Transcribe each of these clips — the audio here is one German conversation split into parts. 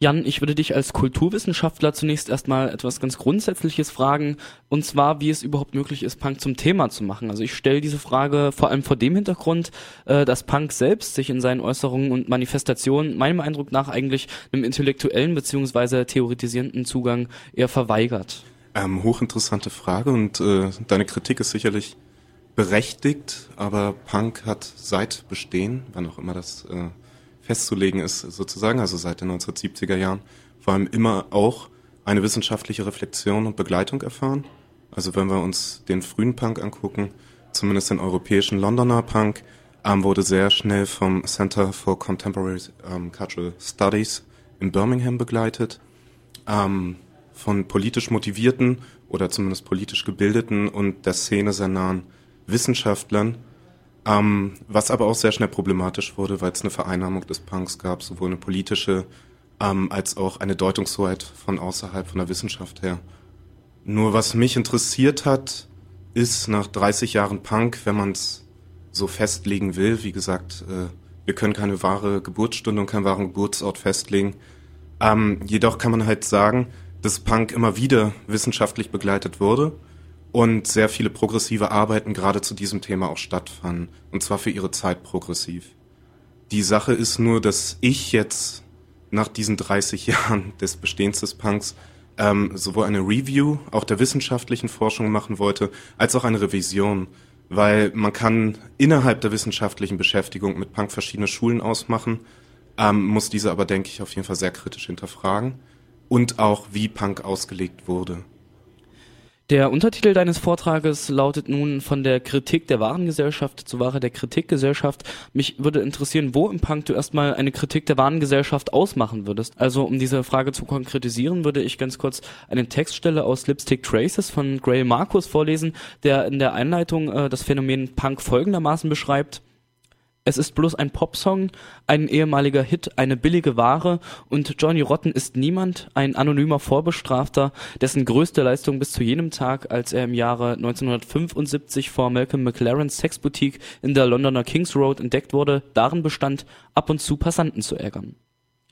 Jan, ich würde dich als Kulturwissenschaftler zunächst erstmal etwas ganz Grundsätzliches fragen, und zwar, wie es überhaupt möglich ist, Punk zum Thema zu machen. Also ich stelle diese Frage vor allem vor dem Hintergrund, äh, dass Punk selbst sich in seinen Äußerungen und Manifestationen meinem Eindruck nach eigentlich einem intellektuellen beziehungsweise theoretisierenden Zugang eher verweigert. Ähm, hochinteressante Frage und äh, deine Kritik ist sicherlich berechtigt, aber Punk hat seit Bestehen, wann auch immer das äh, festzulegen ist, sozusagen, also seit den 1970er Jahren, vor allem immer auch eine wissenschaftliche Reflexion und Begleitung erfahren. Also wenn wir uns den frühen Punk angucken, zumindest den europäischen Londoner Punk, ähm, wurde sehr schnell vom Center for Contemporary ähm, Cultural Studies in Birmingham begleitet, ähm, von politisch motivierten oder zumindest politisch gebildeten und der Szene sehr nahen Wissenschaftlern, ähm, was aber auch sehr schnell problematisch wurde, weil es eine Vereinnahmung des Punks gab, sowohl eine politische ähm, als auch eine Deutungshoheit von außerhalb, von der Wissenschaft her. Nur was mich interessiert hat, ist nach 30 Jahren Punk, wenn man es so festlegen will, wie gesagt, äh, wir können keine wahre Geburtsstunde und keinen wahren Geburtsort festlegen. Ähm, jedoch kann man halt sagen, dass Punk immer wieder wissenschaftlich begleitet wurde und sehr viele progressive Arbeiten gerade zu diesem Thema auch stattfanden. Und zwar für ihre Zeit progressiv. Die Sache ist nur, dass ich jetzt nach diesen 30 Jahren des Bestehens des Punks ähm, sowohl eine Review auch der wissenschaftlichen Forschung machen wollte, als auch eine Revision. Weil man kann innerhalb der wissenschaftlichen Beschäftigung mit Punk verschiedene Schulen ausmachen, ähm, muss diese aber, denke ich, auf jeden Fall sehr kritisch hinterfragen. Und auch, wie Punk ausgelegt wurde. Der Untertitel deines Vortrages lautet nun von der Kritik der Warengesellschaft zur Ware der Kritikgesellschaft. Mich würde interessieren, wo im Punk du erstmal eine Kritik der Warengesellschaft ausmachen würdest. Also um diese Frage zu konkretisieren, würde ich ganz kurz eine Textstelle aus Lipstick Traces von Grail Marcus vorlesen, der in der Einleitung äh, das Phänomen Punk folgendermaßen beschreibt. Es ist bloß ein Popsong, ein ehemaliger Hit, eine billige Ware und Johnny Rotten ist niemand, ein anonymer Vorbestrafter, dessen größte Leistung bis zu jenem Tag, als er im Jahre 1975 vor Malcolm McLarens Sexboutique in der Londoner Kings Road entdeckt wurde, darin bestand, ab und zu Passanten zu ärgern.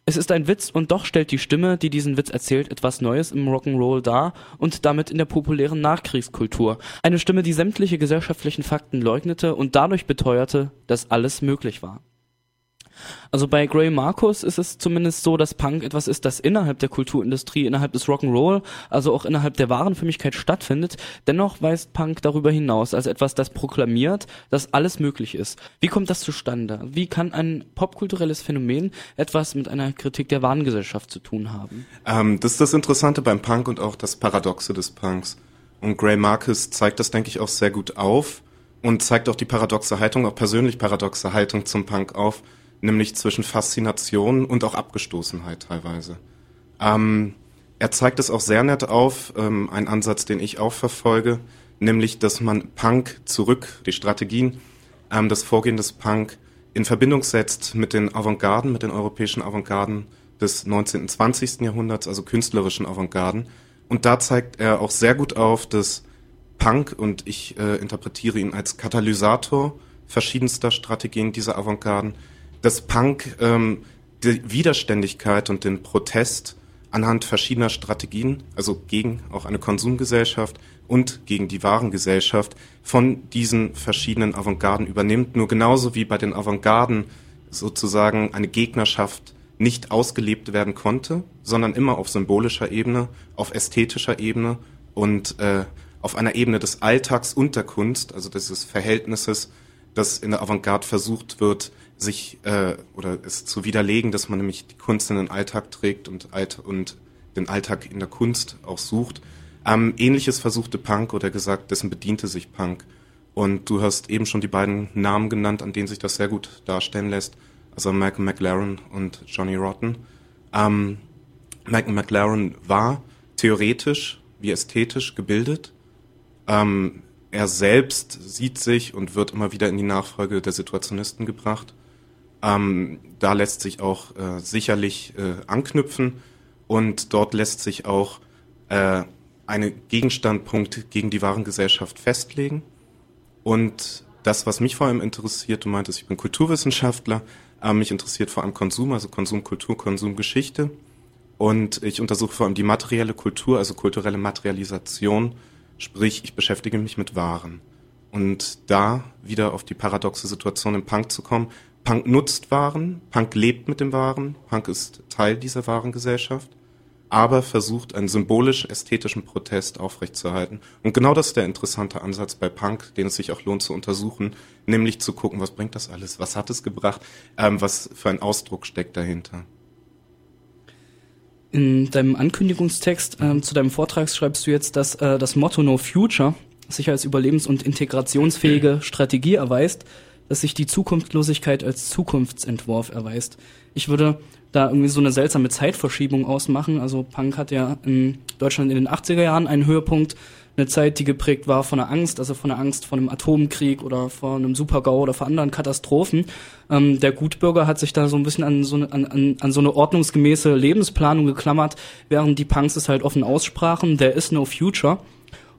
Es ist ein Witz und doch stellt die Stimme, die diesen Witz erzählt, etwas Neues im Rock'n'Roll dar und damit in der populären Nachkriegskultur. Eine Stimme, die sämtliche gesellschaftlichen Fakten leugnete und dadurch beteuerte, dass alles möglich war. Also bei Gray Marcus ist es zumindest so, dass Punk etwas ist, das innerhalb der Kulturindustrie, innerhalb des Rock'n'Roll, also auch innerhalb der Warenförmigkeit stattfindet. Dennoch weist Punk darüber hinaus als etwas, das proklamiert, dass alles möglich ist. Wie kommt das zustande? Wie kann ein popkulturelles Phänomen etwas mit einer Kritik der Warengesellschaft zu tun haben? Ähm, das ist das Interessante beim Punk und auch das Paradoxe des Punks. Und Gray Marcus zeigt das, denke ich, auch sehr gut auf und zeigt auch die paradoxe Haltung, auch persönlich paradoxe Haltung zum Punk auf nämlich zwischen Faszination und auch Abgestoßenheit teilweise. Ähm, er zeigt es auch sehr nett auf, ähm, ein Ansatz, den ich auch verfolge, nämlich, dass man Punk zurück, die Strategien, ähm, das Vorgehen des Punk in Verbindung setzt mit den Avantgarden, mit den europäischen Avantgarden des 19. und 20. Jahrhunderts, also künstlerischen Avantgarden. Und da zeigt er auch sehr gut auf, dass Punk, und ich äh, interpretiere ihn als Katalysator verschiedenster Strategien dieser Avantgarden, dass Punk ähm, die Widerständigkeit und den Protest anhand verschiedener Strategien, also gegen auch eine Konsumgesellschaft und gegen die Warengesellschaft, von diesen verschiedenen Avantgarden übernimmt. Nur genauso wie bei den Avantgarden sozusagen eine Gegnerschaft nicht ausgelebt werden konnte, sondern immer auf symbolischer Ebene, auf ästhetischer Ebene und äh, auf einer Ebene des Alltags und der Kunst, also dieses Verhältnisses, das in der Avantgarde versucht wird, sich äh, oder es zu widerlegen, dass man nämlich die Kunst in den Alltag trägt und, Alt und den Alltag in der Kunst auch sucht. Ähm, Ähnliches versuchte Punk oder gesagt, dessen bediente sich Punk. Und du hast eben schon die beiden Namen genannt, an denen sich das sehr gut darstellen lässt. Also Malcolm McLaren und Johnny Rotten. Ähm, Malcolm McLaren war theoretisch wie ästhetisch gebildet. Ähm, er selbst sieht sich und wird immer wieder in die Nachfolge der Situationisten gebracht. Ähm, da lässt sich auch äh, sicherlich äh, anknüpfen und dort lässt sich auch äh, eine Gegenstandpunkt gegen die Warengesellschaft festlegen. Und das, was mich vor allem interessiert, du meintest, ich bin Kulturwissenschaftler, äh, mich interessiert vor allem Konsum, also Konsumkultur, Konsumgeschichte. Und ich untersuche vor allem die materielle Kultur, also kulturelle Materialisation, sprich ich beschäftige mich mit Waren. Und da wieder auf die paradoxe Situation im Punk zu kommen. Punk nutzt Waren, Punk lebt mit dem Waren, Punk ist Teil dieser Warengesellschaft aber versucht, einen symbolisch-ästhetischen Protest aufrechtzuerhalten. Und genau das ist der interessante Ansatz bei Punk, den es sich auch lohnt zu untersuchen, nämlich zu gucken, was bringt das alles, was hat es gebracht, ähm, was für ein Ausdruck steckt dahinter. In deinem Ankündigungstext ähm, zu deinem Vortrag schreibst du jetzt, dass äh, das Motto No Future sich als überlebens- und integrationsfähige Strategie erweist, dass sich die Zukunftslosigkeit als Zukunftsentwurf erweist. Ich würde da irgendwie so eine seltsame Zeitverschiebung ausmachen. Also Punk hat ja in Deutschland in den 80er Jahren einen Höhepunkt, eine Zeit, die geprägt war von der Angst, also von der Angst vor einem Atomkrieg oder vor einem Supergau oder vor anderen Katastrophen. Ähm, der Gutbürger hat sich da so ein bisschen an so, eine, an, an so eine ordnungsgemäße Lebensplanung geklammert, während die Punks es halt offen aussprachen, there is no future.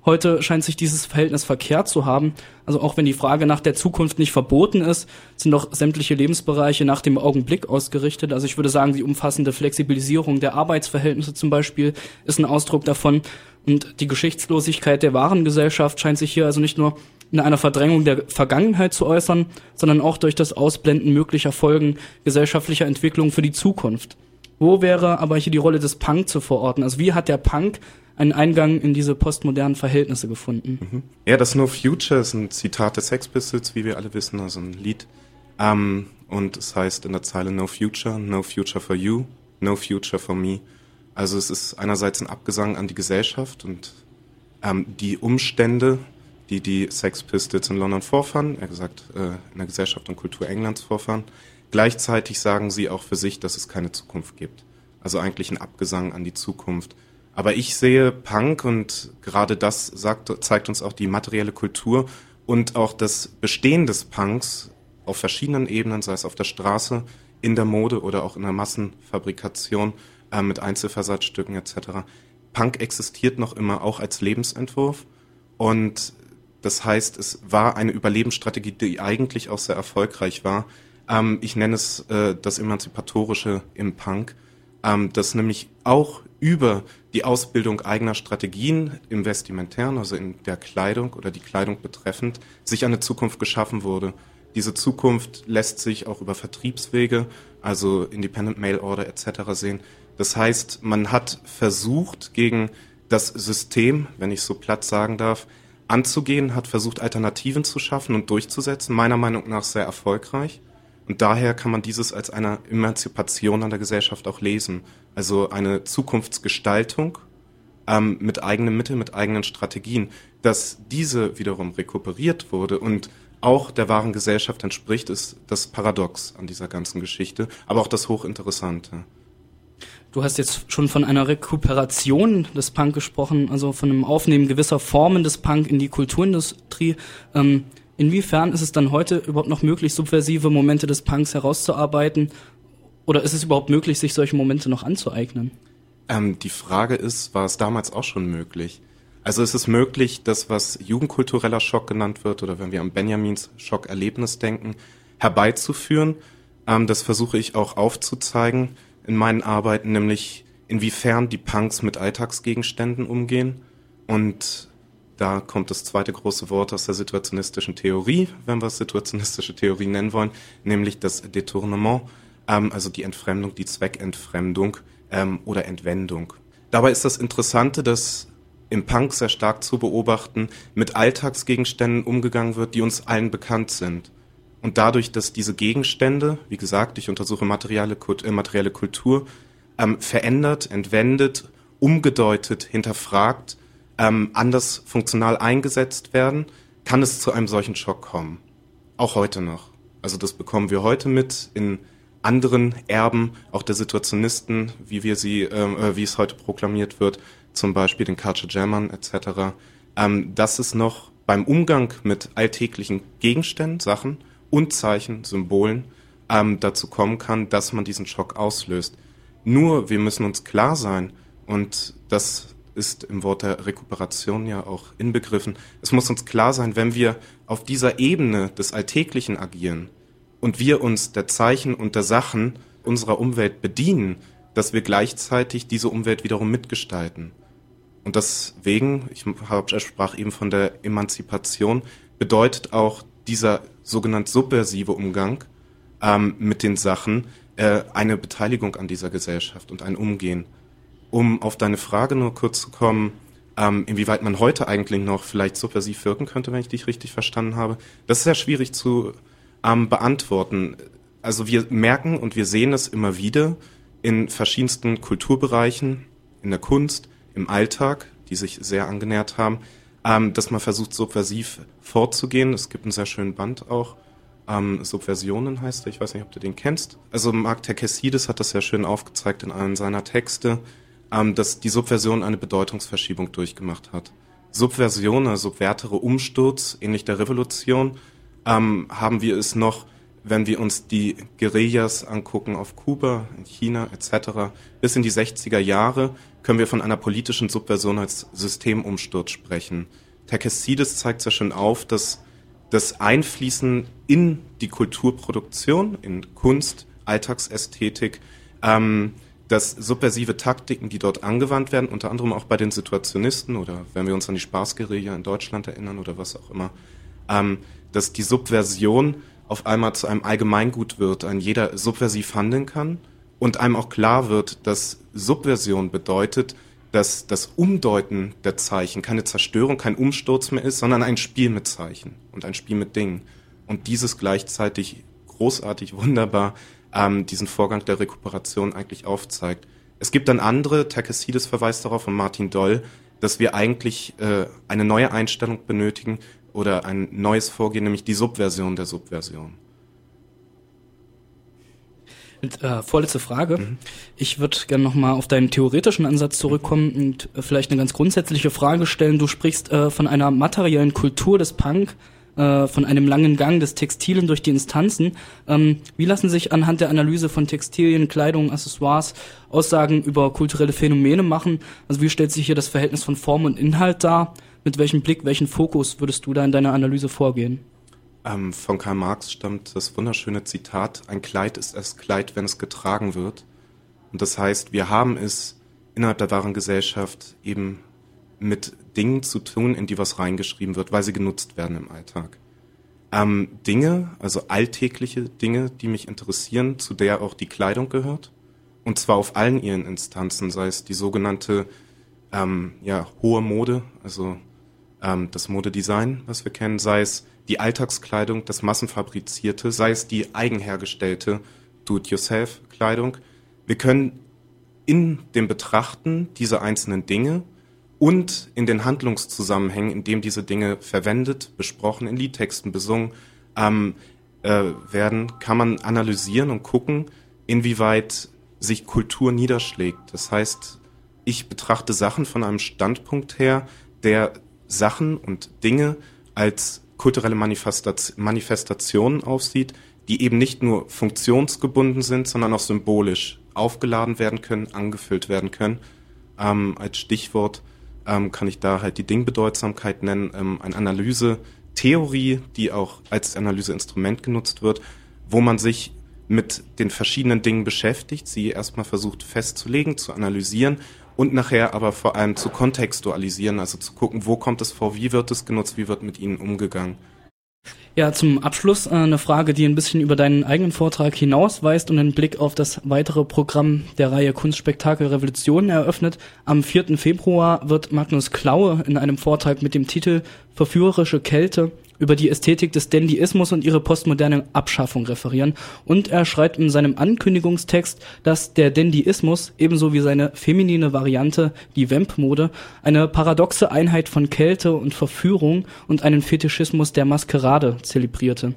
Heute scheint sich dieses Verhältnis verkehrt zu haben. Also auch wenn die Frage nach der Zukunft nicht verboten ist, sind doch sämtliche Lebensbereiche nach dem Augenblick ausgerichtet. Also ich würde sagen, die umfassende Flexibilisierung der Arbeitsverhältnisse zum Beispiel ist ein Ausdruck davon. Und die Geschichtslosigkeit der Warengesellschaft scheint sich hier also nicht nur in einer Verdrängung der Vergangenheit zu äußern, sondern auch durch das Ausblenden möglicher Folgen gesellschaftlicher Entwicklung für die Zukunft. Wo wäre aber hier die Rolle des Punk zu verorten? Also wie hat der Punk einen Eingang in diese postmodernen Verhältnisse gefunden. Mhm. Ja, das No Future ist ein Zitat des Sex Pistols, wie wir alle wissen, also ein Lied. Ähm, und es heißt in der Zeile No Future, No Future for You, No Future for Me. Also es ist einerseits ein Abgesang an die Gesellschaft und ähm, die Umstände, die die Sex Pistols in London vorfahren, er gesagt äh, in der Gesellschaft und Kultur Englands vorfahren. Gleichzeitig sagen sie auch für sich, dass es keine Zukunft gibt. Also eigentlich ein Abgesang an die Zukunft aber ich sehe Punk und gerade das sagt, zeigt uns auch die materielle Kultur und auch das Bestehen des Punks auf verschiedenen Ebenen, sei es auf der Straße, in der Mode oder auch in der Massenfabrikation äh, mit Einzelversatzstücken etc. Punk existiert noch immer auch als Lebensentwurf und das heißt, es war eine Überlebensstrategie, die eigentlich auch sehr erfolgreich war. Ähm, ich nenne es äh, das Emanzipatorische im Punk, ähm, das nämlich auch über die Ausbildung eigener Strategien im Vestimentären, also in der Kleidung oder die Kleidung betreffend, sich eine Zukunft geschaffen wurde. Diese Zukunft lässt sich auch über Vertriebswege, also Independent Mail Order etc. sehen. Das heißt, man hat versucht, gegen das System, wenn ich so platt sagen darf, anzugehen, hat versucht, Alternativen zu schaffen und durchzusetzen, meiner Meinung nach sehr erfolgreich. Und daher kann man dieses als eine Emanzipation an der Gesellschaft auch lesen. Also eine Zukunftsgestaltung ähm, mit eigenen Mitteln, mit eigenen Strategien. Dass diese wiederum rekuperiert wurde und auch der wahren Gesellschaft entspricht, ist das Paradox an dieser ganzen Geschichte, aber auch das Hochinteressante. Du hast jetzt schon von einer Rekuperation des Punk gesprochen, also von einem Aufnehmen gewisser Formen des Punk in die Kulturindustrie. Ähm, Inwiefern ist es dann heute überhaupt noch möglich, subversive Momente des Punks herauszuarbeiten? Oder ist es überhaupt möglich, sich solche Momente noch anzueignen? Ähm, die Frage ist, war es damals auch schon möglich? Also ist es möglich, das, was jugendkultureller Schock genannt wird, oder wenn wir an Benjamins Schockerlebnis denken, herbeizuführen? Ähm, das versuche ich auch aufzuzeigen in meinen Arbeiten, nämlich inwiefern die Punks mit Alltagsgegenständen umgehen und da kommt das zweite große Wort aus der situationistischen Theorie, wenn wir es situationistische Theorie nennen wollen, nämlich das Detournement, ähm, also die Entfremdung, die Zweckentfremdung ähm, oder Entwendung. Dabei ist das Interessante, dass im Punk sehr stark zu beobachten, mit Alltagsgegenständen umgegangen wird, die uns allen bekannt sind. Und dadurch, dass diese Gegenstände, wie gesagt, ich untersuche materielle, äh, materielle Kultur, ähm, verändert, entwendet, umgedeutet, hinterfragt, ähm, anders funktional eingesetzt werden, kann es zu einem solchen Schock kommen. Auch heute noch. Also das bekommen wir heute mit in anderen Erben, auch der Situationisten, wie wir sie, ähm, äh, wie es heute proklamiert wird, zum Beispiel den Culture Jammern etc., ähm, dass es noch beim Umgang mit alltäglichen Gegenständen, Sachen und Zeichen, Symbolen ähm, dazu kommen kann, dass man diesen Schock auslöst. Nur wir müssen uns klar sein, und das ist im Wort der Rekuperation ja auch inbegriffen. Es muss uns klar sein, wenn wir auf dieser Ebene des Alltäglichen agieren und wir uns der Zeichen und der Sachen unserer Umwelt bedienen, dass wir gleichzeitig diese Umwelt wiederum mitgestalten. Und deswegen, ich sprach eben von der Emanzipation, bedeutet auch dieser sogenannte subversive Umgang ähm, mit den Sachen äh, eine Beteiligung an dieser Gesellschaft und ein Umgehen. Um auf deine Frage nur kurz zu kommen, ähm, inwieweit man heute eigentlich noch vielleicht subversiv wirken könnte, wenn ich dich richtig verstanden habe, das ist sehr schwierig zu ähm, beantworten. Also wir merken und wir sehen es immer wieder in verschiedensten Kulturbereichen, in der Kunst, im Alltag, die sich sehr angenähert haben, ähm, dass man versucht, subversiv vorzugehen. Es gibt einen sehr schönen Band auch. Ähm, Subversionen heißt er, ich weiß nicht, ob du den kennst. Also Mark Terkesides hat das sehr schön aufgezeigt in einem seiner Texte, ähm, dass die Subversion eine Bedeutungsverschiebung durchgemacht hat. Subversion, also subvertere Umsturz, ähnlich der Revolution, ähm, haben wir es noch wenn wir uns die Guerillas angucken auf Kuba, in China etc., bis in die 60er Jahre können wir von einer politischen Subversion als Systemumsturz sprechen. Takesides zeigt sehr schön auf, dass das Einfließen in die Kulturproduktion, in Kunst, Alltagsästhetik, ähm, dass subversive Taktiken, die dort angewandt werden, unter anderem auch bei den Situationisten oder wenn wir uns an die Spaßguerilla in Deutschland erinnern oder was auch immer, ähm, dass die Subversion auf einmal zu einem Allgemeingut wird, ein jeder subversiv handeln kann und einem auch klar wird, dass Subversion bedeutet, dass das Umdeuten der Zeichen keine Zerstörung, kein Umsturz mehr ist, sondern ein Spiel mit Zeichen und ein Spiel mit Dingen. Und dieses gleichzeitig großartig, wunderbar ähm, diesen Vorgang der Rekuperation eigentlich aufzeigt. Es gibt dann andere, Takesides verweist darauf und Martin Doll, dass wir eigentlich äh, eine neue Einstellung benötigen, oder ein neues Vorgehen, nämlich die Subversion der Subversion. Und, äh, vorletzte Frage. Mhm. Ich würde gerne nochmal auf deinen theoretischen Ansatz zurückkommen und äh, vielleicht eine ganz grundsätzliche Frage stellen. Du sprichst äh, von einer materiellen Kultur des Punk, äh, von einem langen Gang des Textilen durch die Instanzen. Ähm, wie lassen sich anhand der Analyse von Textilien, Kleidung, Accessoires Aussagen über kulturelle Phänomene machen? Also wie stellt sich hier das Verhältnis von Form und Inhalt dar? mit welchem Blick, welchen Fokus würdest du da in deiner Analyse vorgehen? Ähm, von Karl Marx stammt das wunderschöne Zitat, ein Kleid ist erst Kleid, wenn es getragen wird. Und das heißt, wir haben es innerhalb der wahren Gesellschaft eben mit Dingen zu tun, in die was reingeschrieben wird, weil sie genutzt werden im Alltag. Ähm, Dinge, also alltägliche Dinge, die mich interessieren, zu der auch die Kleidung gehört. Und zwar auf allen ihren Instanzen, sei es die sogenannte ähm, ja, hohe Mode, also ähm, das Modedesign, was wir kennen, sei es die Alltagskleidung, das massenfabrizierte, sei es die eigenhergestellte Do-it-yourself-Kleidung. Wir können in dem Betrachten dieser einzelnen Dinge und in den Handlungszusammenhängen, in dem diese Dinge verwendet, besprochen, in Liedtexten besungen ähm, äh, werden, kann man analysieren und gucken, inwieweit sich Kultur niederschlägt. Das heißt, ich betrachte Sachen von einem Standpunkt her, der Sachen und Dinge als kulturelle Manifestationen aufsieht, die eben nicht nur funktionsgebunden sind, sondern auch symbolisch aufgeladen werden können, angefüllt werden können. Ähm, als Stichwort ähm, kann ich da halt die Dingbedeutsamkeit nennen, ähm, eine Analyse-Theorie, die auch als Analyseinstrument genutzt wird, wo man sich mit den verschiedenen Dingen beschäftigt, sie erstmal versucht festzulegen, zu analysieren und nachher aber vor allem zu kontextualisieren, also zu gucken, wo kommt es vor, wie wird es genutzt, wie wird mit ihnen umgegangen. Ja, zum Abschluss äh, eine Frage, die ein bisschen über deinen eigenen Vortrag hinausweist und einen Blick auf das weitere Programm der Reihe Kunstspektakel Revolution eröffnet. Am 4. Februar wird Magnus Klaue in einem Vortrag mit dem Titel Verführerische Kälte über die Ästhetik des Dandyismus und ihre postmoderne Abschaffung referieren. Und er schreibt in seinem Ankündigungstext, dass der Dandyismus ebenso wie seine feminine Variante, die Vamp-Mode, eine paradoxe Einheit von Kälte und Verführung und einen Fetischismus der Maskerade zelebrierte.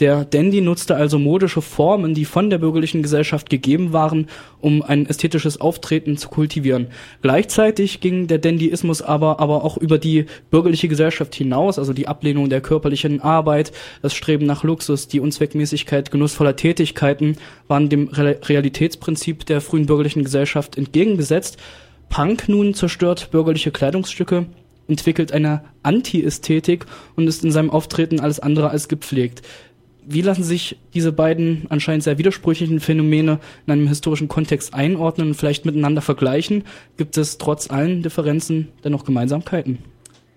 Der Dandy nutzte also modische Formen, die von der bürgerlichen Gesellschaft gegeben waren, um ein ästhetisches Auftreten zu kultivieren. Gleichzeitig ging der Dandyismus aber, aber auch über die bürgerliche Gesellschaft hinaus, also die Ablehnung der körperlichen Arbeit, das Streben nach Luxus, die Unzweckmäßigkeit genussvoller Tätigkeiten waren dem Realitätsprinzip der frühen bürgerlichen Gesellschaft entgegengesetzt. Punk nun zerstört bürgerliche Kleidungsstücke, entwickelt eine Anti-Ästhetik und ist in seinem Auftreten alles andere als gepflegt wie lassen sich diese beiden anscheinend sehr widersprüchlichen Phänomene in einem historischen Kontext einordnen und vielleicht miteinander vergleichen? Gibt es trotz allen Differenzen dennoch Gemeinsamkeiten?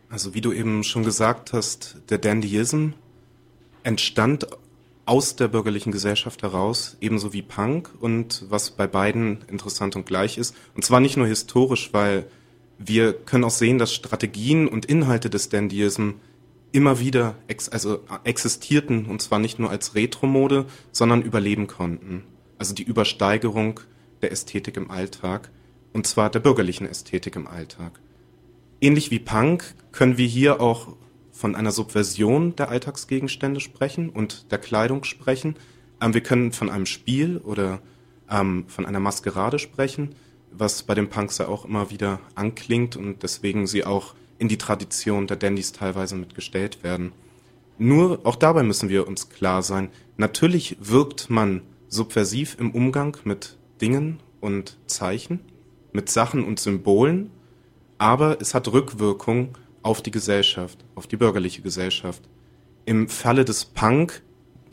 Also wie du eben schon gesagt hast, der Dandyism entstand aus der bürgerlichen Gesellschaft heraus, ebenso wie Punk und was bei beiden interessant und gleich ist. Und zwar nicht nur historisch, weil wir können auch sehen, dass Strategien und Inhalte des Dandyism immer wieder ex also existierten und zwar nicht nur als Retro-Mode, sondern überleben konnten. Also die Übersteigerung der Ästhetik im Alltag und zwar der bürgerlichen Ästhetik im Alltag. Ähnlich wie Punk können wir hier auch von einer Subversion der Alltagsgegenstände sprechen und der Kleidung sprechen. Ähm, wir können von einem Spiel oder ähm, von einer Maskerade sprechen, was bei den Punks ja auch immer wieder anklingt und deswegen sie auch in die Tradition der Dandys teilweise mitgestellt werden. Nur auch dabei müssen wir uns klar sein, natürlich wirkt man subversiv im Umgang mit Dingen und Zeichen, mit Sachen und Symbolen, aber es hat Rückwirkung auf die Gesellschaft, auf die bürgerliche Gesellschaft. Im Falle des Punk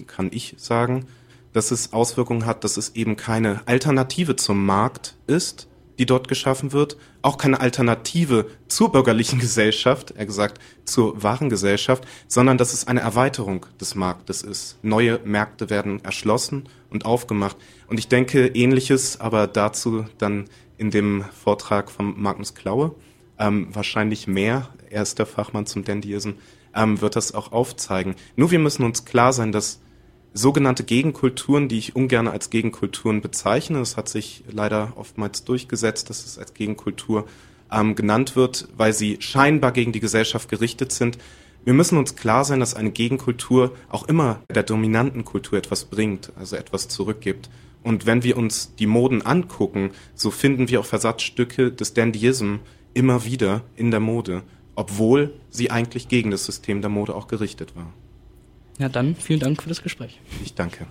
kann ich sagen, dass es Auswirkungen hat, dass es eben keine Alternative zum Markt ist, die dort geschaffen wird, auch keine Alternative zur bürgerlichen Gesellschaft, er gesagt zur wahren Gesellschaft, sondern dass es eine Erweiterung des Marktes ist. Neue Märkte werden erschlossen und aufgemacht. Und ich denke ähnliches, aber dazu dann in dem Vortrag von Magnus Klaue, ähm, wahrscheinlich mehr, er ist der Fachmann zum Dandyism, ähm, wird das auch aufzeigen. Nur wir müssen uns klar sein, dass sogenannte Gegenkulturen, die ich ungern als Gegenkulturen bezeichne. Es hat sich leider oftmals durchgesetzt, dass es als Gegenkultur ähm, genannt wird, weil sie scheinbar gegen die Gesellschaft gerichtet sind. Wir müssen uns klar sein, dass eine Gegenkultur auch immer der dominanten Kultur etwas bringt, also etwas zurückgibt. Und wenn wir uns die Moden angucken, so finden wir auch Versatzstücke des Dandyism immer wieder in der Mode, obwohl sie eigentlich gegen das System der Mode auch gerichtet war. Ja, dann vielen Dank für das Gespräch. Ich danke.